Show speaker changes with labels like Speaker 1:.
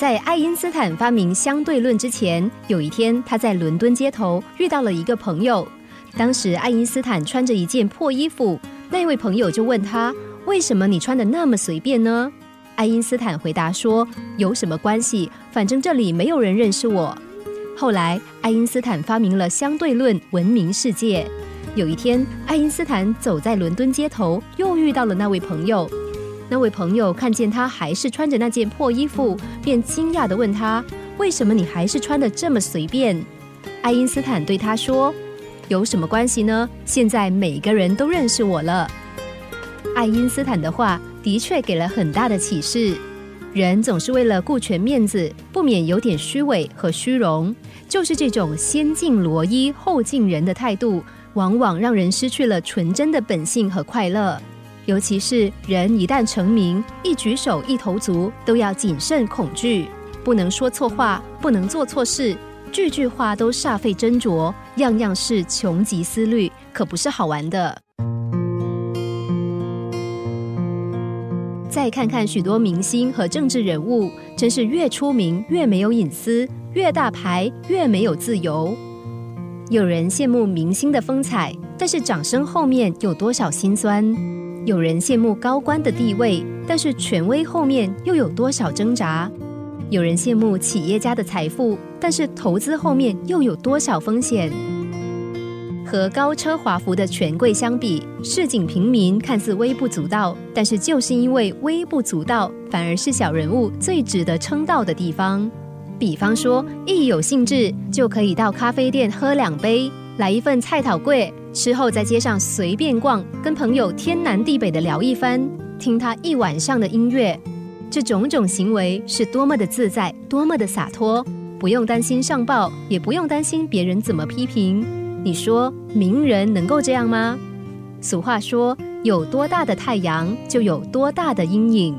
Speaker 1: 在爱因斯坦发明相对论之前，有一天他在伦敦街头遇到了一个朋友。当时爱因斯坦穿着一件破衣服，那位朋友就问他：“为什么你穿的那么随便呢？”爱因斯坦回答说：“有什么关系？反正这里没有人认识我。”后来，爱因斯坦发明了相对论，闻名世界。有一天，爱因斯坦走在伦敦街头，又遇到了那位朋友。那位朋友看见他还是穿着那件破衣服，便惊讶地问他：“为什么你还是穿得这么随便？”爱因斯坦对他说：“有什么关系呢？现在每个人都认识我了。”爱因斯坦的话的确给了很大的启示：人总是为了顾全面子，不免有点虚伪和虚荣。就是这种先敬罗衣后敬人的态度，往往让人失去了纯真的本性和快乐。尤其是人一旦成名，一举手一投足都要谨慎恐惧，不能说错话，不能做错事，句句话都煞费斟酌，样样事穷极思虑，可不是好玩的。再看看许多明星和政治人物，真是越出名越没有隐私，越大牌越没有自由。有人羡慕明星的风采，但是掌声后面有多少辛酸？有人羡慕高官的地位，但是权威后面又有多少挣扎？有人羡慕企业家的财富，但是投资后面又有多少风险？和高车华服的权贵相比，市井平民看似微不足道，但是就是因为微不足道，反而是小人物最值得称道的地方。比方说，一有兴致就可以到咖啡店喝两杯，来一份菜讨贵。之后在街上随便逛，跟朋友天南地北的聊一番，听他一晚上的音乐，这种种行为是多么的自在，多么的洒脱，不用担心上报，也不用担心别人怎么批评。你说名人能够这样吗？俗话说，有多大的太阳，就有多大的阴影。